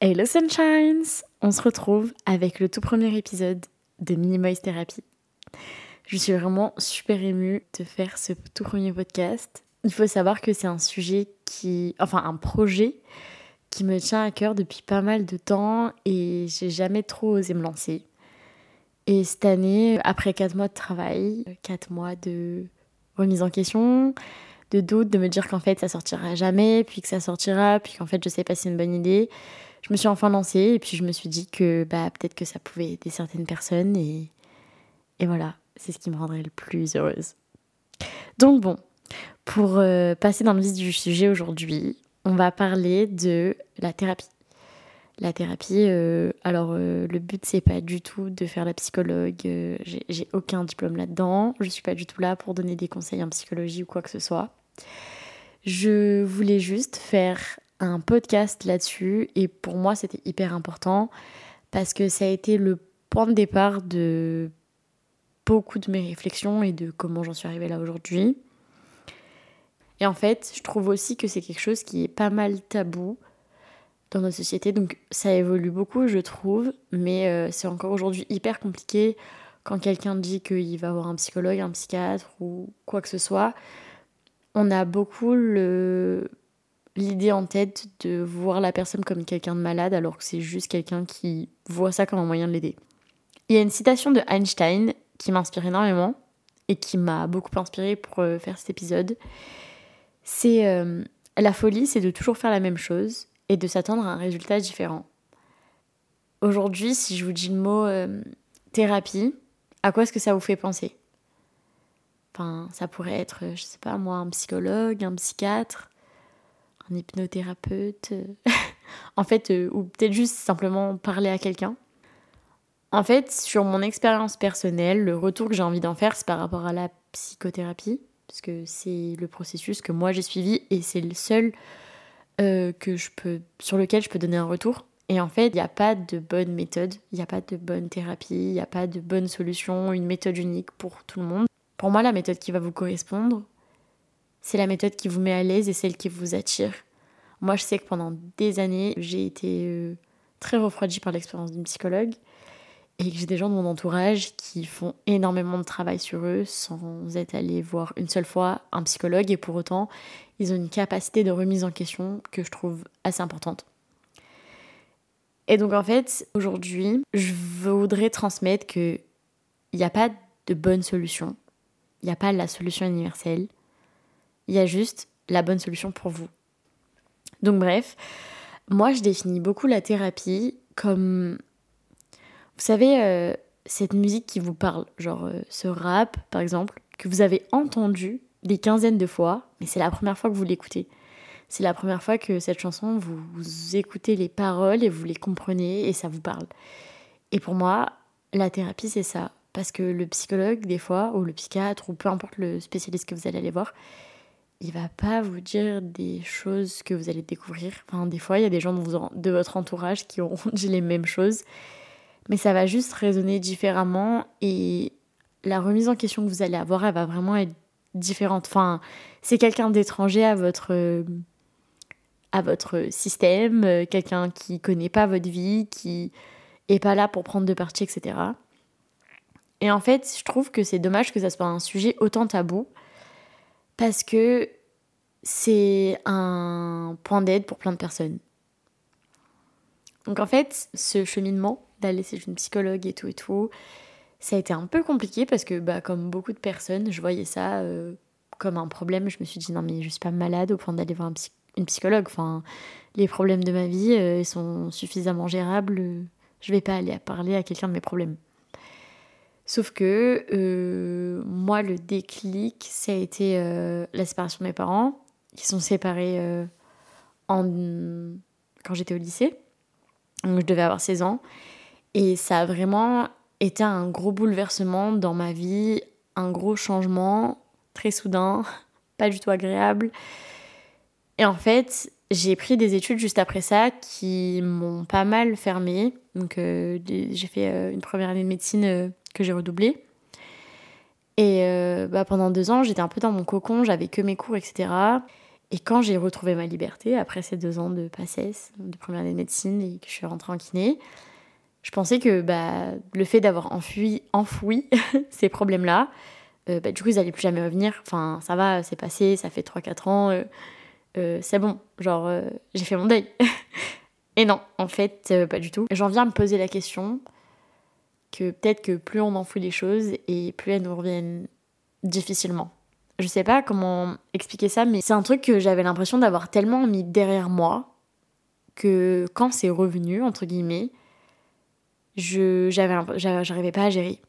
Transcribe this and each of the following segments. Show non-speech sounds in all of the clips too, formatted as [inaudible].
Hello Sunshines On se retrouve avec le tout premier épisode de Minimoise Therapy. Je suis vraiment super émue de faire ce tout premier podcast. Il faut savoir que c'est un sujet qui... Enfin, un projet qui me tient à cœur depuis pas mal de temps et j'ai jamais trop osé me lancer. Et cette année, après 4 mois de travail, 4 mois de remise en question, de doute, de me dire qu'en fait ça sortira jamais, puis que ça sortira, puis qu'en fait je sais pas si c'est une bonne idée, je me suis enfin lancée et puis je me suis dit que bah, peut-être que ça pouvait aider certaines personnes et, et voilà, c'est ce qui me rendrait le plus heureuse. Donc bon, pour euh, passer dans le vif du sujet aujourd'hui, on va parler de la thérapie. La thérapie, euh, alors euh, le but c'est pas du tout de faire la psychologue, j'ai aucun diplôme là-dedans, je suis pas du tout là pour donner des conseils en psychologie ou quoi que ce soit. Je voulais juste faire un podcast là-dessus et pour moi c'était hyper important parce que ça a été le point de départ de beaucoup de mes réflexions et de comment j'en suis arrivée là aujourd'hui. Et en fait, je trouve aussi que c'est quelque chose qui est pas mal tabou dans notre société. Donc ça évolue beaucoup, je trouve, mais euh, c'est encore aujourd'hui hyper compliqué quand quelqu'un dit qu'il va avoir un psychologue, un psychiatre ou quoi que ce soit. On a beaucoup le l'idée en tête de voir la personne comme quelqu'un de malade alors que c'est juste quelqu'un qui voit ça comme un moyen de l'aider. Il y a une citation de Einstein qui m'inspire énormément et qui m'a beaucoup inspirée pour euh, faire cet épisode. C'est euh, la folie, c'est de toujours faire la même chose et de s'attendre à un résultat différent. Aujourd'hui, si je vous dis le mot euh, thérapie, à quoi est-ce que ça vous fait penser? Enfin, ça pourrait être, je sais pas moi, un psychologue, un psychiatre, hypnothérapeute, [laughs] en fait, euh, ou peut-être juste simplement parler à quelqu'un. En fait, sur mon expérience personnelle, le retour que j'ai envie d'en faire, c'est par rapport à la psychothérapie, parce que c'est le processus que moi j'ai suivi et c'est le seul euh, que je peux, sur lequel je peux donner un retour. Et en fait, il n'y a pas de bonne méthode, il n'y a pas de bonne thérapie, il n'y a pas de bonne solution, une méthode unique pour tout le monde. Pour moi, la méthode qui va vous correspondre, c'est la méthode qui vous met à l'aise et celle qui vous attire. Moi, je sais que pendant des années, j'ai été euh, très refroidie par l'expérience d'une psychologue et que j'ai des gens de mon entourage qui font énormément de travail sur eux sans être allés voir une seule fois un psychologue et pour autant, ils ont une capacité de remise en question que je trouve assez importante. Et donc en fait, aujourd'hui, je voudrais transmettre qu'il n'y a pas de bonne solution. Il n'y a pas la solution universelle. Il y a juste la bonne solution pour vous. Donc bref, moi je définis beaucoup la thérapie comme, vous savez, euh, cette musique qui vous parle, genre euh, ce rap par exemple, que vous avez entendu des quinzaines de fois, mais c'est la première fois que vous l'écoutez. C'est la première fois que cette chanson, vous, vous écoutez les paroles et vous les comprenez et ça vous parle. Et pour moi, la thérapie, c'est ça. Parce que le psychologue, des fois, ou le psychiatre, ou peu importe le spécialiste que vous allez aller voir, il va pas vous dire des choses que vous allez découvrir. Enfin, des fois, il y a des gens de votre entourage qui auront [laughs] dit les mêmes choses, mais ça va juste résonner différemment et la remise en question que vous allez avoir, elle va vraiment être différente. Enfin, c'est quelqu'un d'étranger à votre à votre système, quelqu'un qui connaît pas votre vie, qui est pas là pour prendre de parti, etc. Et en fait, je trouve que c'est dommage que ça soit un sujet autant tabou parce que c'est un point d'aide pour plein de personnes. Donc en fait, ce cheminement d'aller chez une psychologue et tout et tout, ça a été un peu compliqué parce que bah, comme beaucoup de personnes, je voyais ça euh, comme un problème. Je me suis dit non mais je suis pas malade au point d'aller voir une psychologue. Enfin, les problèmes de ma vie euh, sont suffisamment gérables. Je vais pas aller parler à quelqu'un de mes problèmes. Sauf que euh, moi, le déclic, ça a été euh, la séparation de mes parents, qui sont séparés euh, quand j'étais au lycée. Donc je devais avoir 16 ans. Et ça a vraiment été un gros bouleversement dans ma vie, un gros changement, très soudain, [laughs] pas du tout agréable. Et en fait, j'ai pris des études juste après ça qui m'ont pas mal fermé. Donc j'ai fait une première année de médecine que j'ai redoublé. Et euh, bah, pendant deux ans, j'étais un peu dans mon cocon, j'avais que mes cours, etc. Et quand j'ai retrouvé ma liberté, après ces deux ans de passesse, de première année de médecine et que je suis rentrée en kiné, je pensais que bah, le fait d'avoir enfoui, enfoui [laughs] ces problèmes-là, euh, bah, du coup, ils n'allaient plus jamais revenir. Enfin, ça va, c'est passé, ça fait 3-4 ans, euh, c'est bon, genre, j'ai fait mon deuil. [laughs] et non, en fait, pas du tout. J'en viens à me poser la question que peut-être que plus on enfouit les choses et plus elles nous reviennent difficilement. Je sais pas comment expliquer ça, mais c'est un truc que j'avais l'impression d'avoir tellement mis derrière moi que quand c'est revenu, entre guillemets, je j'arrivais pas à gérer.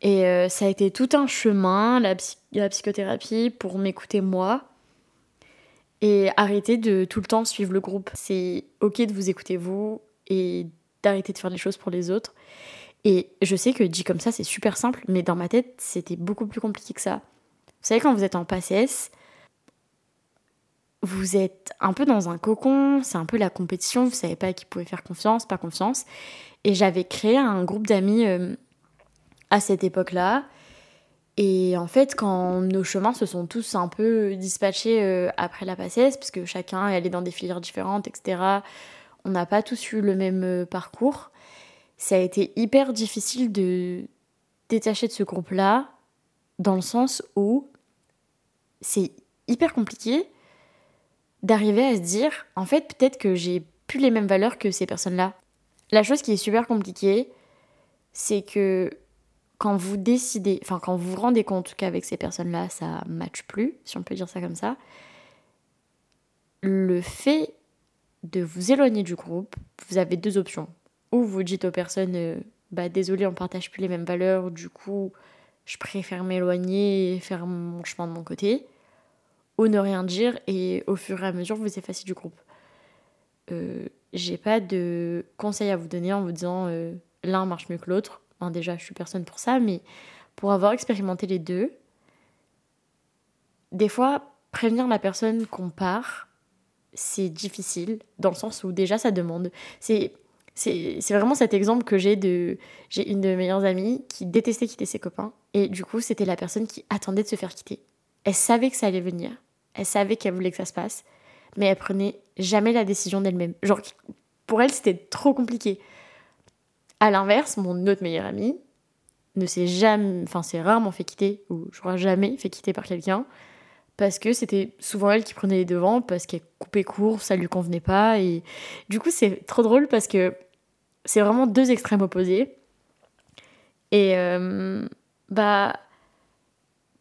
Et euh, ça a été tout un chemin, la, la psychothérapie, pour m'écouter moi et arrêter de tout le temps suivre le groupe. C'est ok de vous écouter vous et d'arrêter de faire les choses pour les autres. Et je sais que dit comme ça, c'est super simple, mais dans ma tête, c'était beaucoup plus compliqué que ça. Vous savez, quand vous êtes en PACES, vous êtes un peu dans un cocon, c'est un peu la compétition, vous savez pas qui pouvait faire confiance, pas confiance. Et j'avais créé un groupe d'amis euh, à cette époque-là. Et en fait, quand nos chemins se sont tous un peu dispatchés euh, après la PACES, parce que chacun est allé dans des filières différentes, etc., on n'a pas tous eu le même euh, parcours, ça a été hyper difficile de détacher de ce groupe-là, dans le sens où c'est hyper compliqué d'arriver à se dire, en fait, peut-être que j'ai plus les mêmes valeurs que ces personnes-là. La chose qui est super compliquée, c'est que quand vous décidez, enfin quand vous vous rendez compte qu'avec ces personnes-là, ça ne matche plus, si on peut dire ça comme ça, le fait de vous éloigner du groupe, vous avez deux options. Ou vous dites aux personnes, euh, bah désolé, on partage plus les mêmes valeurs, du coup, je préfère m'éloigner et faire mon chemin de mon côté ou ne rien dire et au fur et à mesure vous effacez du groupe. Euh, j'ai pas de conseils à vous donner en vous disant euh, l'un marche mieux que l'autre. déjà, je suis personne pour ça, mais pour avoir expérimenté les deux, des fois, prévenir la personne qu'on part, c'est difficile, dans le sens où déjà ça demande. C'est, c'est, vraiment cet exemple que j'ai de. J'ai une de mes meilleures amies qui détestait quitter ses copains, et du coup, c'était la personne qui attendait de se faire quitter. Elle savait que ça allait venir, elle savait qu'elle voulait que ça se passe, mais elle prenait jamais la décision d'elle-même. Genre, pour elle, c'était trop compliqué. À l'inverse, mon autre meilleure amie ne s'est jamais, enfin, c'est rarement fait quitter, ou je crois jamais fait quitter par quelqu'un, parce que c'était souvent elle qui prenait les devants, parce qu'elle coupait court, ça lui convenait pas, et du coup, c'est trop drôle parce que c'est vraiment deux extrêmes opposés. Et euh, bah,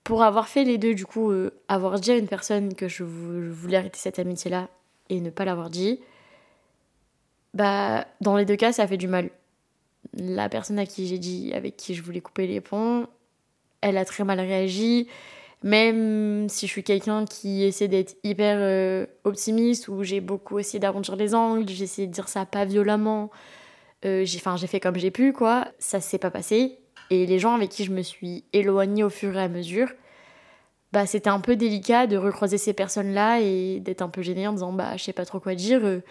pour avoir fait les deux, du coup, euh, avoir dit à une personne que je, voulais arrêter cette amitié-là et ne pas l'avoir dit, bah, dans les deux cas, ça fait du mal. La personne à qui j'ai dit, avec qui je voulais couper les ponts, elle a très mal réagi. Même si je suis quelqu'un qui essaie d'être hyper euh, optimiste, ou j'ai beaucoup essayé d'arrondir les angles, j'ai essayé de dire ça pas violemment, euh, j'ai fait comme j'ai pu, quoi, ça s'est pas passé. Et les gens avec qui je me suis éloignée au fur et à mesure, bah, c'était un peu délicat de recroiser ces personnes-là et d'être un peu gênée en disant bah je sais pas trop quoi dire. Euh,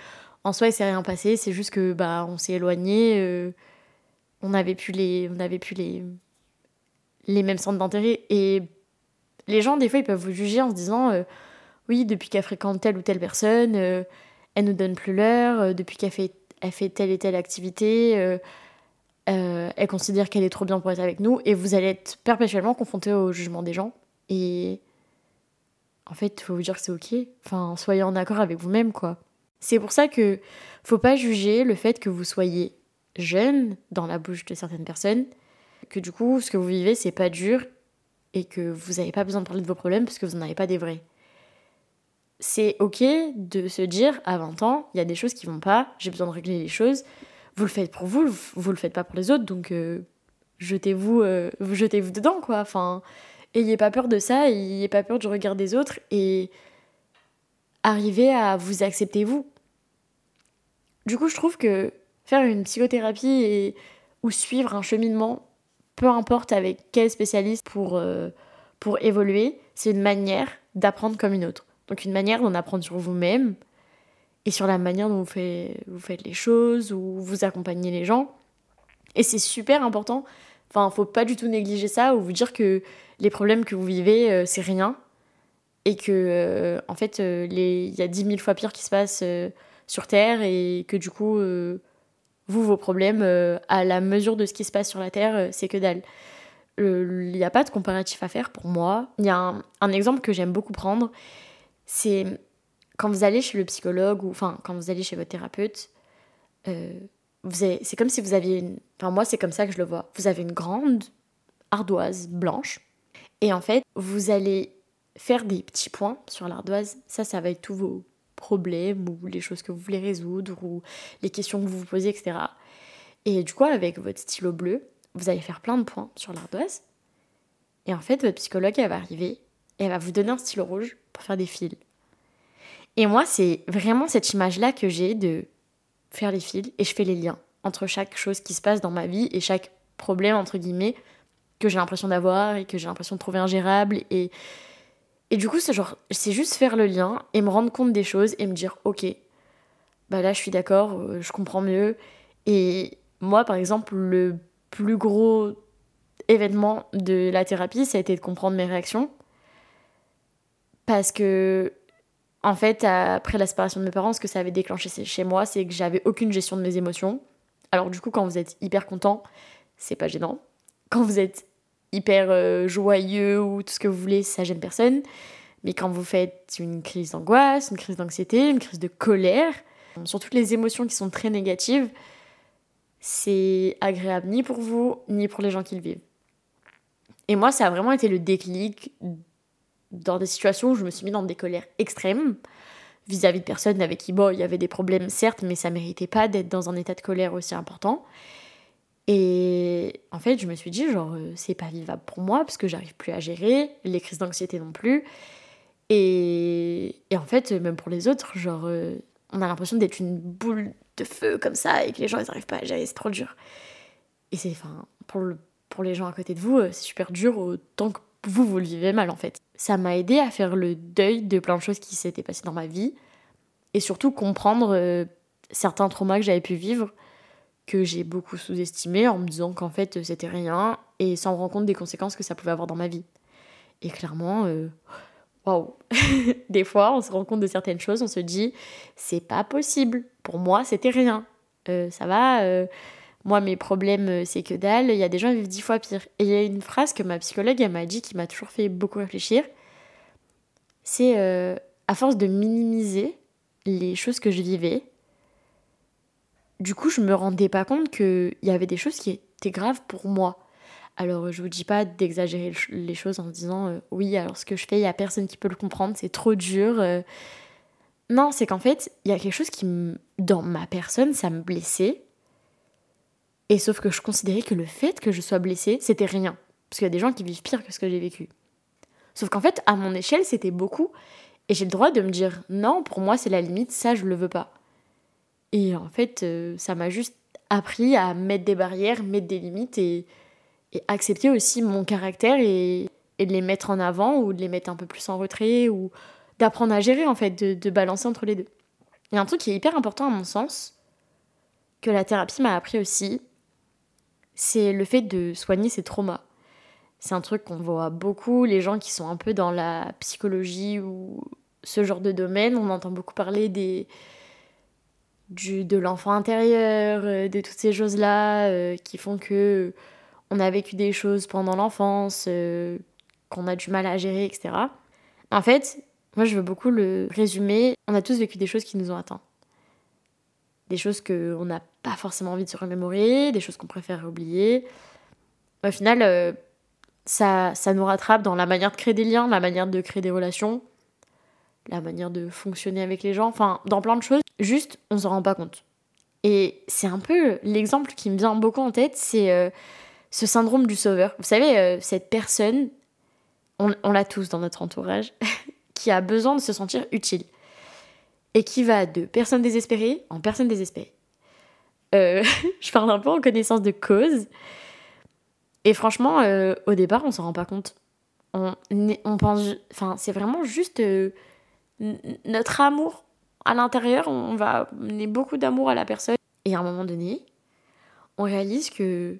en soi, il s'est rien passé, c'est juste que bah on s'est éloigné, on n'avait plus les on avait plus les les mêmes centres d'intérêt et les gens des fois ils peuvent vous juger en se disant euh, oui depuis qu'elle fréquente telle ou telle personne, elle nous donne plus l'heure, depuis qu'elle fait elle fait telle et telle activité euh, elle considère qu'elle est trop bien pour être avec nous, et vous allez être perpétuellement confronté au jugement des gens. Et en fait, faut vous dire que c'est ok. Enfin, soyez en accord avec vous-même, quoi. C'est pour ça que faut pas juger le fait que vous soyez jeune dans la bouche de certaines personnes, que du coup, ce que vous vivez, c'est pas dur et que vous n'avez pas besoin de parler de vos problèmes parce que vous n'en avez pas des vrais. C'est ok de se dire à 20 ans, il y a des choses qui vont pas, j'ai besoin de régler les choses vous le faites pour vous, vous le faites pas pour les autres, donc euh, jetez-vous euh, jetez-vous dedans, quoi. Enfin, ayez pas peur de ça, ayez pas peur du regard des autres et arrivez à vous accepter vous. Du coup, je trouve que faire une psychothérapie et, ou suivre un cheminement, peu importe avec quel spécialiste pour, euh, pour évoluer, c'est une manière d'apprendre comme une autre. Donc une manière d'en apprendre sur vous-même, et sur la manière dont vous faites, les choses ou vous accompagnez les gens. Et c'est super important. Enfin, faut pas du tout négliger ça ou vous dire que les problèmes que vous vivez, euh, c'est rien. et que euh, en fait il y a 10 000 fois pire qui se passe sur Terre et que du coup vous vos problèmes à la mesure de ce qui se passe sur la Terre c'est que dalle. Il n'y a pas de comparatif à faire pour moi. Il y a un, un exemple que j'aime beaucoup prendre, c'est quand vous allez chez le psychologue ou enfin quand vous allez chez votre thérapeute, euh, c'est comme si vous aviez une, enfin moi c'est comme ça que je le vois. Vous avez une grande ardoise blanche et en fait vous allez faire des petits points sur l'ardoise. Ça, ça va être tous vos problèmes ou les choses que vous voulez résoudre ou les questions que vous vous posez, etc. Et du coup, avec votre stylo bleu, vous allez faire plein de points sur l'ardoise. Et en fait, votre psychologue, elle va arriver et elle va vous donner un stylo rouge pour faire des fils. Et moi, c'est vraiment cette image-là que j'ai de faire les fils et je fais les liens entre chaque chose qui se passe dans ma vie et chaque problème, entre guillemets, que j'ai l'impression d'avoir et que j'ai l'impression de trouver ingérable. Et, et du coup, c'est genre, juste faire le lien et me rendre compte des choses et me dire, ok, bah là, je suis d'accord, euh, je comprends mieux. Et moi, par exemple, le plus gros événement de la thérapie, ça a été de comprendre mes réactions. Parce que en fait, après la séparation de mes parents, ce que ça avait déclenché chez moi, c'est que j'avais aucune gestion de mes émotions. Alors du coup, quand vous êtes hyper content, c'est pas gênant. Quand vous êtes hyper euh, joyeux ou tout ce que vous voulez, ça gêne personne. Mais quand vous faites une crise d'angoisse, une crise d'anxiété, une crise de colère, sur toutes les émotions qui sont très négatives, c'est agréable ni pour vous, ni pour les gens qui le vivent. Et moi, ça a vraiment été le déclic dans des situations où je me suis mis dans des colères extrêmes vis-à-vis de personnes avec qui, bon, il y avait des problèmes, certes, mais ça méritait pas d'être dans un état de colère aussi important. Et en fait, je me suis dit, genre, euh, c'est pas vivable pour moi parce que j'arrive plus à gérer, les crises d'anxiété non plus. Et, et, en fait, même pour les autres, genre, euh, on a l'impression d'être une boule de feu comme ça et que les gens, ils arrivent pas à gérer, c'est trop dur. Et c'est, enfin, pour, le, pour les gens à côté de vous, euh, c'est super dur autant que vous, vous le vivez mal en fait. Ça m'a aidé à faire le deuil de plein de choses qui s'étaient passées dans ma vie et surtout comprendre certains traumas que j'avais pu vivre que j'ai beaucoup sous-estimé en me disant qu'en fait c'était rien et sans me rendre compte des conséquences que ça pouvait avoir dans ma vie. Et clairement, euh, waouh, [laughs] des fois on se rend compte de certaines choses, on se dit c'est pas possible. Pour moi c'était rien. Euh, ça va moi, mes problèmes, euh, c'est que dalle. Il y a des gens qui vivent dix fois pire. Et il y a une phrase que ma psychologue, m'a dit qui m'a toujours fait beaucoup réfléchir. C'est euh, à force de minimiser les choses que je vivais, du coup, je me rendais pas compte qu'il y avait des choses qui étaient graves pour moi. Alors, je vous dis pas d'exagérer les choses en disant euh, oui, alors ce que je fais, il y a personne qui peut le comprendre, c'est trop dur. Non, c'est qu'en fait, il y a quelque chose qui, dans ma personne, ça me blessait et sauf que je considérais que le fait que je sois blessée, c'était rien. Parce qu'il y a des gens qui vivent pire que ce que j'ai vécu. Sauf qu'en fait, à mon échelle, c'était beaucoup. Et j'ai le droit de me dire non, pour moi, c'est la limite, ça, je le veux pas. Et en fait, euh, ça m'a juste appris à mettre des barrières, mettre des limites et, accepter aussi mon caractère et, de les mettre en avant ou de les mettre un peu plus en retrait ou d'apprendre à gérer, en fait, de, de balancer entre les deux. Il y a un truc qui est hyper important à mon sens, que la thérapie m'a appris aussi, c'est le fait de soigner ses traumas. C'est un truc qu'on voit beaucoup, les gens qui sont un peu dans la psychologie ou ce genre de domaine, on entend beaucoup parler des du, de l'enfant intérieur, euh, de toutes ces choses-là euh, qui font que on a vécu des choses pendant l'enfance, euh, qu'on a du mal à gérer, etc. En fait, moi je veux beaucoup le résumer, on a tous vécu des choses qui nous ont atteints des choses qu'on n'a pas forcément envie de se remémorer, des choses qu'on préfère oublier. Au final, ça, ça nous rattrape dans la manière de créer des liens, la manière de créer des relations, la manière de fonctionner avec les gens, enfin, dans plein de choses. Juste, on s'en rend pas compte. Et c'est un peu l'exemple qui me vient beaucoup en tête, c'est euh, ce syndrome du sauveur. Vous savez, euh, cette personne, on, l'a tous dans notre entourage, [laughs] qui a besoin de se sentir utile et qui va de personne désespérée en personne désespérée. Euh, [laughs] je parle un peu en connaissance de cause. Et franchement, au départ, on s'en rend pas compte. On, on pense, enfin, c'est vraiment juste notre amour à l'intérieur. On va mener beaucoup d'amour à la personne. Et à un moment donné, on réalise que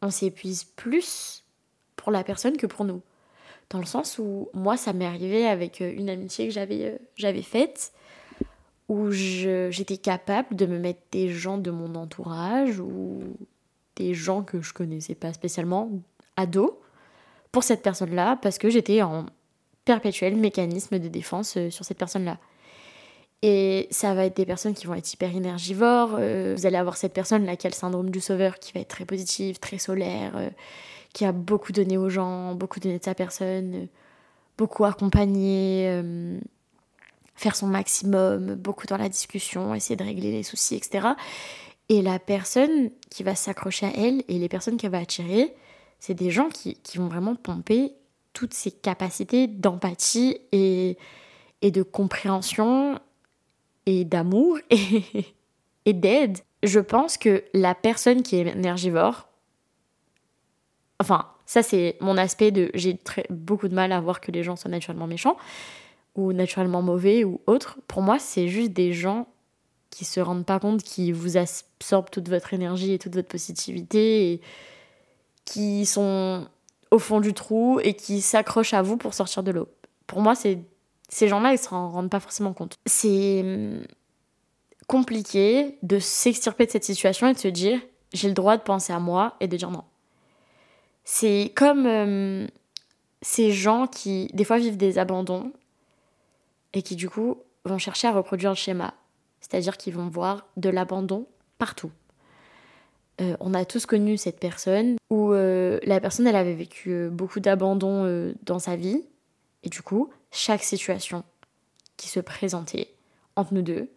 on s'épuise plus pour la personne que pour nous. Dans le sens où moi, ça m'est arrivé avec euh, une amitié que j'avais euh, faite, où j'étais capable de me mettre des gens de mon entourage ou des gens que je connaissais pas spécialement à dos pour cette personne-là, parce que j'étais en perpétuel mécanisme de défense euh, sur cette personne-là. Et ça va être des personnes qui vont être hyper énergivores. vous allez avoir cette personne-là qui a le syndrome du sauveur, qui va être très positive, très solaire, qui a beaucoup donné aux gens, beaucoup donné de sa personne, beaucoup accompagné, euh, faire son maximum, beaucoup dans la discussion, essayer de régler les soucis, etc. Et la personne qui va s'accrocher à elle et les personnes qu'elle va attirer, c'est des gens qui, vont vraiment pomper toutes ces capacités d'empathie et, et de compréhension et d'amour [laughs] et, et d'aide. Je pense que la personne qui est énergivore, Enfin, ça, c'est mon aspect de. J'ai beaucoup de mal à voir que les gens soient naturellement méchants ou naturellement mauvais ou autres. Pour moi, c'est juste des gens qui se rendent pas compte, qui vous absorbent toute votre énergie et toute votre positivité et qui sont au fond du trou et qui s'accrochent à vous pour sortir de l'eau. Pour moi, c'est ces gens-là, ils se rendent pas forcément compte. C'est hum, compliqué de s'extirper de cette situation et de se dire j'ai le droit de penser à moi et de dire non. C'est comme euh, ces gens qui, des fois, vivent des abandons et qui, du coup, vont chercher à reproduire le schéma. C'est-à-dire qu'ils vont voir de l'abandon partout. Euh, on a tous connu cette personne où euh, la personne, elle avait vécu beaucoup d'abandon dans sa vie. Et du coup, chaque situation qui se présentait entre nous deux,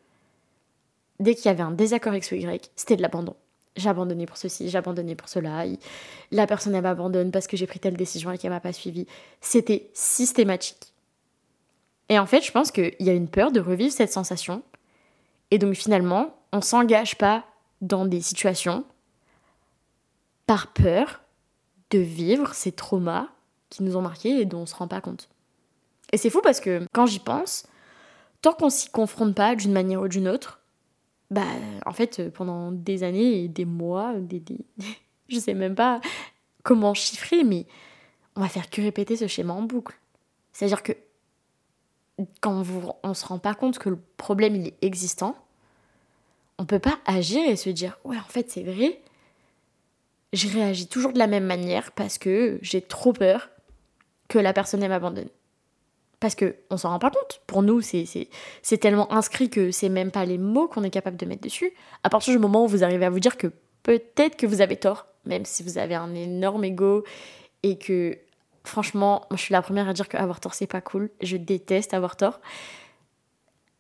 dès qu'il y avait un désaccord X ou Y, c'était de l'abandon j'ai abandonné pour ceci, j'ai abandonné pour cela, la personne elle m'abandonne parce que j'ai pris telle décision et qu'elle m'a pas suivi. C'était systématique. Et en fait, je pense qu'il y a une peur de revivre cette sensation. Et donc finalement, on s'engage pas dans des situations par peur de vivre ces traumas qui nous ont marqués et dont on se rend pas compte. Et c'est fou parce que quand j'y pense, tant qu'on s'y confronte pas d'une manière ou d'une autre, bah, en fait, pendant des années et des mois, des, des... [laughs] je sais même pas comment chiffrer, mais on va faire que répéter ce schéma en boucle. C'est-à-dire que quand on se rend pas compte que le problème il est existant, on peut pas agir et se dire ouais en fait c'est vrai, je réagis toujours de la même manière parce que j'ai trop peur que la personne m'abandonne parce qu'on ne s'en rend pas compte. Pour nous, c'est tellement inscrit que c'est même pas les mots qu'on est capable de mettre dessus. À partir du moment où vous arrivez à vous dire que peut-être que vous avez tort, même si vous avez un énorme ego et que franchement, moi je suis la première à dire qu'avoir tort c'est pas cool, je déteste avoir tort.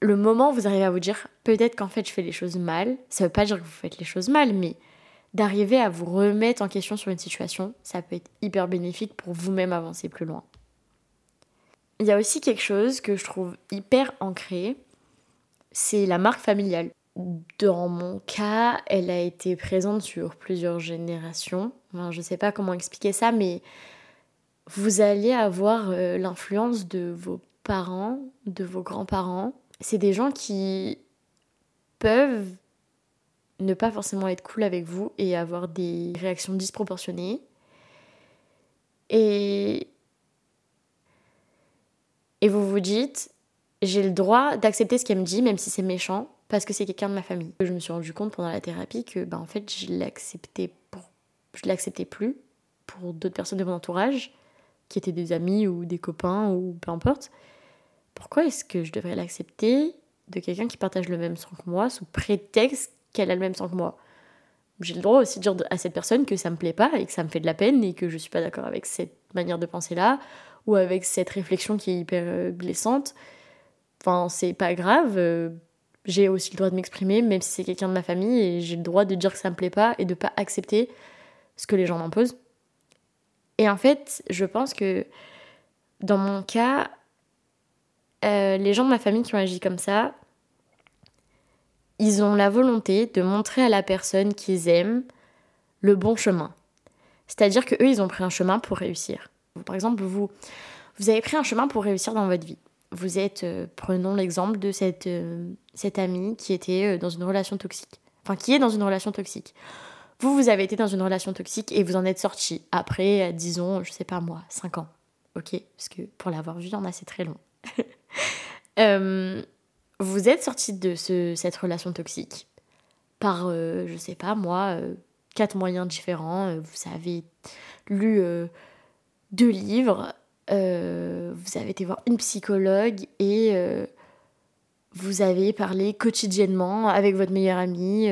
Le moment où vous arrivez à vous dire peut-être qu'en fait je fais les choses mal, ça veut pas dire que vous faites les choses mal, mais d'arriver à vous remettre en question sur une situation, ça peut être hyper bénéfique pour vous-même avancer plus loin. Il y a aussi quelque chose que je trouve hyper ancré, c'est la marque familiale. Dans mon cas, elle a été présente sur plusieurs générations. je ne sais pas comment expliquer ça, mais vous allez avoir euh, l'influence de vos parents, de vos grands-parents. C'est des gens qui peuvent ne pas forcément être cool avec vous et avoir des réactions disproportionnées. Et et vous vous dites, j'ai le droit d'accepter ce qu'elle me dit, même si c'est méchant, parce que c'est quelqu'un de ma famille. Je me suis rendu compte pendant la thérapie que, bah, en fait, je l'acceptais je l'acceptais plus pour d'autres personnes de mon entourage, qui étaient des amis ou des copains ou peu importe. Pourquoi est-ce que je devrais l'accepter de quelqu'un qui partage le même sang que moi sous prétexte qu'elle a le même sang que moi J'ai le droit aussi de dire à cette personne que ça me plaît pas et que ça me fait de la peine et que je suis pas d'accord avec cette manière de penser là ou avec cette réflexion qui est hyper euh, blessante. Enfin, c'est pas grave. Euh, j'ai aussi le droit de m'exprimer, même si c'est quelqu'un de ma famille, et j'ai le droit de dire que ça me plaît pas et de pas accepter ce que les gens m'imposent. Et en fait, je pense que dans mon cas, euh, les gens de ma famille qui ont agi comme ça, ils ont la volonté de montrer à la personne qu'ils aiment le bon chemin. C'est-à-dire que eux, ils ont pris un chemin pour réussir. Par exemple, vous, vous avez pris un chemin pour réussir dans votre vie. Vous êtes, euh, prenons l'exemple de cette, euh, cette amie qui était euh, dans une relation toxique. Enfin, qui est dans une relation toxique. Vous, vous avez été dans une relation toxique et vous en êtes sorti après, disons, je sais pas moi, 5 ans. ok? Parce que pour l'avoir vu, il y en a, c'est très long. [laughs] vous êtes sorti de ce, cette relation toxique par, euh, je sais pas moi, euh, quatre moyens différents. Vous avez lu deux livres, vous avez été voir une psychologue et vous avez parlé quotidiennement avec votre meilleur ami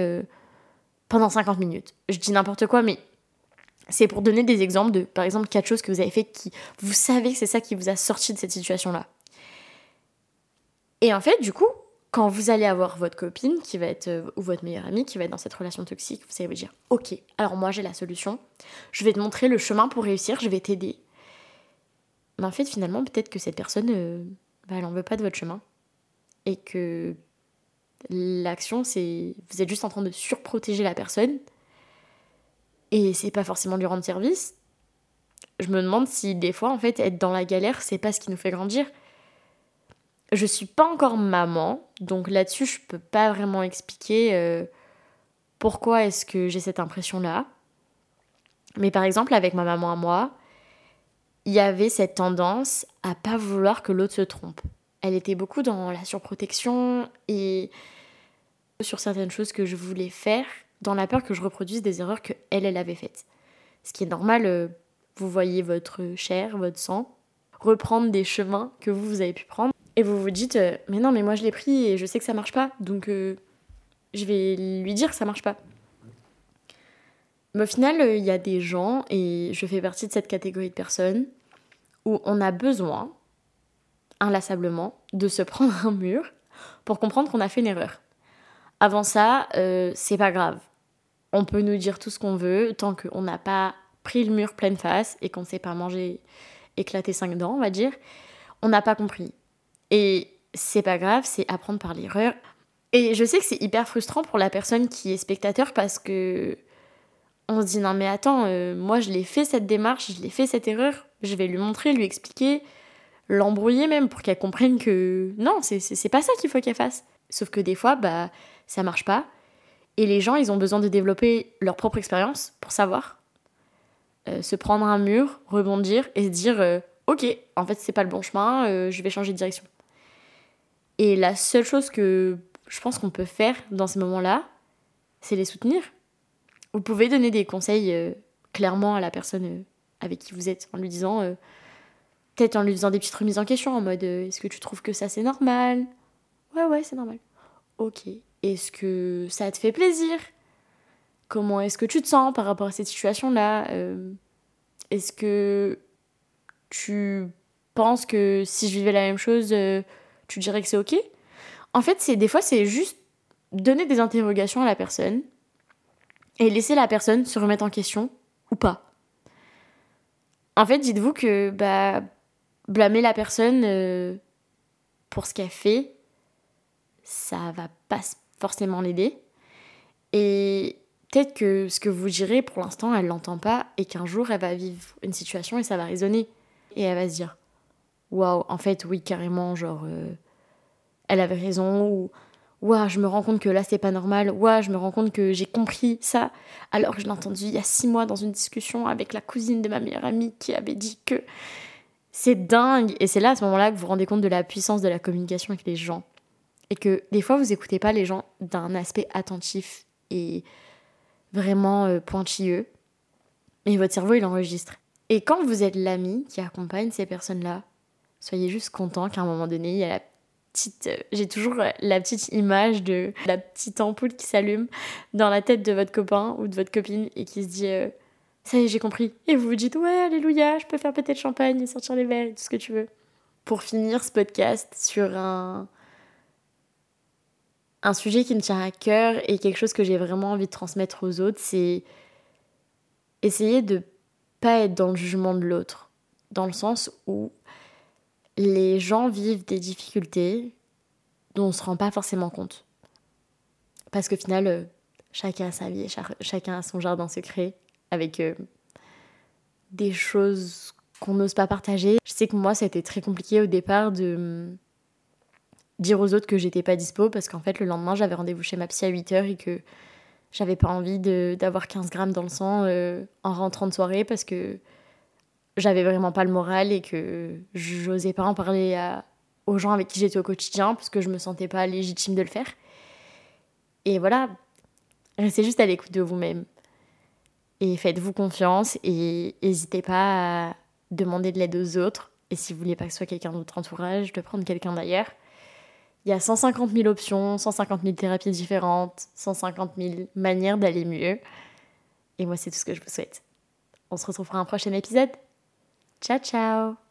pendant 50 minutes. Je dis n'importe quoi, mais c'est pour donner des exemples de, par exemple, quatre choses que vous avez fait qui, vous savez que c'est ça qui vous a sorti de cette situation-là. Et en fait, du coup, quand vous allez avoir votre copine qui va être, euh, ou votre meilleure amie qui va être dans cette relation toxique, vous allez vous dire, ok, alors moi j'ai la solution, je vais te montrer le chemin pour réussir, je vais t'aider. Mais en fait, finalement, peut-être que cette personne, euh, bah, elle en veut pas de votre chemin. Et que l'action, c'est, vous êtes juste en train de surprotéger la personne et c'est pas forcément lui rendre service. Je me demande si des fois, en fait, être dans la galère, c'est pas ce qui nous fait grandir. Je suis pas encore maman, donc là-dessus, je peux pas vraiment expliquer euh, pourquoi est-ce que j'ai cette impression-là. Mais par exemple, avec ma maman à moi, il y avait cette tendance à pas vouloir que l'autre se trompe. Elle était beaucoup dans la surprotection et sur certaines choses que je voulais faire, dans la peur que je reproduise des erreurs que elle, elle avait faites. Ce qui est normal, euh, vous voyez votre chair, votre sang, reprendre des chemins que vous, vous avez pu prendre, et vous vous dites, euh, mais non, mais moi je l'ai pris et je sais que ça marche pas, donc euh, je vais lui dire que ça marche pas. Mais au final, il y a des gens, et je fais partie de cette catégorie de personnes, où on a besoin, inlassablement, de se [laughs] prendre un mur pour comprendre qu'on a fait une erreur. Avant ça, c'est pas grave on peut nous dire tout ce qu'on veut, tant qu'on n'a pas pris le mur pleine face et qu'on ne sait pas manger, éclater cinq dents, on va dire, on n'a pas compris. Et c'est pas grave, c'est apprendre par l'erreur. Et je sais que c'est hyper frustrant pour la personne qui est spectateur parce que on se dit non mais attends, euh, moi je l'ai fait cette démarche, je l'ai fait cette erreur, je vais lui montrer, lui expliquer, l'embrouiller même pour qu'elle comprenne que non, c'est pas ça qu'il faut qu'elle fasse. Sauf que des fois, bah ça marche pas. Et les gens, ils ont besoin de développer leur propre expérience pour savoir euh, se prendre un mur, rebondir et se dire euh, Ok, en fait, c'est pas le bon chemin, je vais changer de direction. Et la seule chose que je pense qu'on peut faire dans ces moments-là, c'est les soutenir. Vous pouvez donner des conseils clairement à la personne avec qui vous êtes en lui disant peut-être en lui faisant des petites remises en question en mode est-ce que tu trouves que ça c'est normal? Ouais, ouais, c'est normal. Ok. Est-ce que ça te fait plaisir? Comment est-ce que tu te sens par rapport à cette situation-là? Euh, Est-ce que tu penses que si je vivais la même chose, euh, tu dirais que c'est ok? En fait, c'est des fois, c'est juste donner des interrogations à la personne et laisser la personne se remettre en question ou pas. En fait, dites-vous que bah, blâmer la personne euh, pour ce qu'elle fait, ça va pas forcément l'aider. Et peut-être que ce que vous direz, pour l'instant, elle l'entend pas et qu'un jour, elle va vivre une situation et ça va résonner. Et elle va se dire Waouh, en fait, oui, carrément, genre, euh, elle avait raison, ou Waouh, je me rends compte que là, c'est pas normal, Waouh, je me rends compte que j'ai compris ça, alors que je l'ai entendu il y a six mois dans une discussion avec la cousine de ma meilleure amie qui avait dit que. C'est dingue! Et c'est là, à ce moment-là, que vous vous rendez compte de la puissance de la communication avec les gens et que des fois vous écoutez pas les gens d'un aspect attentif et vraiment euh, pointilleux, mais votre cerveau il enregistre. Et quand vous êtes l'ami qui accompagne ces personnes-là, soyez juste content qu'à un moment donné, il y a la petite. Euh, j'ai toujours la petite image de la petite ampoule qui s'allume dans la tête de votre copain ou de votre copine et qui se dit euh, Ça y est, j'ai compris. Et vous vous dites Ouais, alléluia, je peux faire péter le champagne et sortir les verres et tout ce que tu veux. Pour finir ce podcast sur un un sujet qui me tient à cœur et quelque chose que j'ai vraiment envie de transmettre aux autres, c'est essayer de pas être dans le jugement de l'autre, dans le sens où les gens vivent des difficultés dont on se rend pas forcément compte. Parce qu'au final, euh, chacun a sa vie, chacun a son jardin secret avec euh, des choses qu'on n'ose pas partager. Je sais que moi, ça a été très compliqué au départ de dire aux autres que j'étais pas dispo parce qu'en fait le lendemain j'avais rendez-vous chez ma psy à 8h et que j'avais pas envie d'avoir 15 grammes dans le sang euh, en rentrant de soirée parce que j'avais vraiment pas le moral et que j'osais pas en parler aux gens avec qui j'étais au quotidien parce que je me sentais pas légitime de le faire. Et voilà, restez juste à l'écoute de vous-même. Et faites-vous confiance et n'hésitez pas à demander de l'aide aux autres. Et si vous voulez pas que ce soit quelqu'un de votre entourage, de prendre quelqu'un d'ailleurs. Il y a 150 000 options, 150 000 thérapies différentes, 150 000 manières d'aller mieux. Et moi, c'est tout ce que je vous souhaite. On se retrouve pour un prochain épisode. Ciao, ciao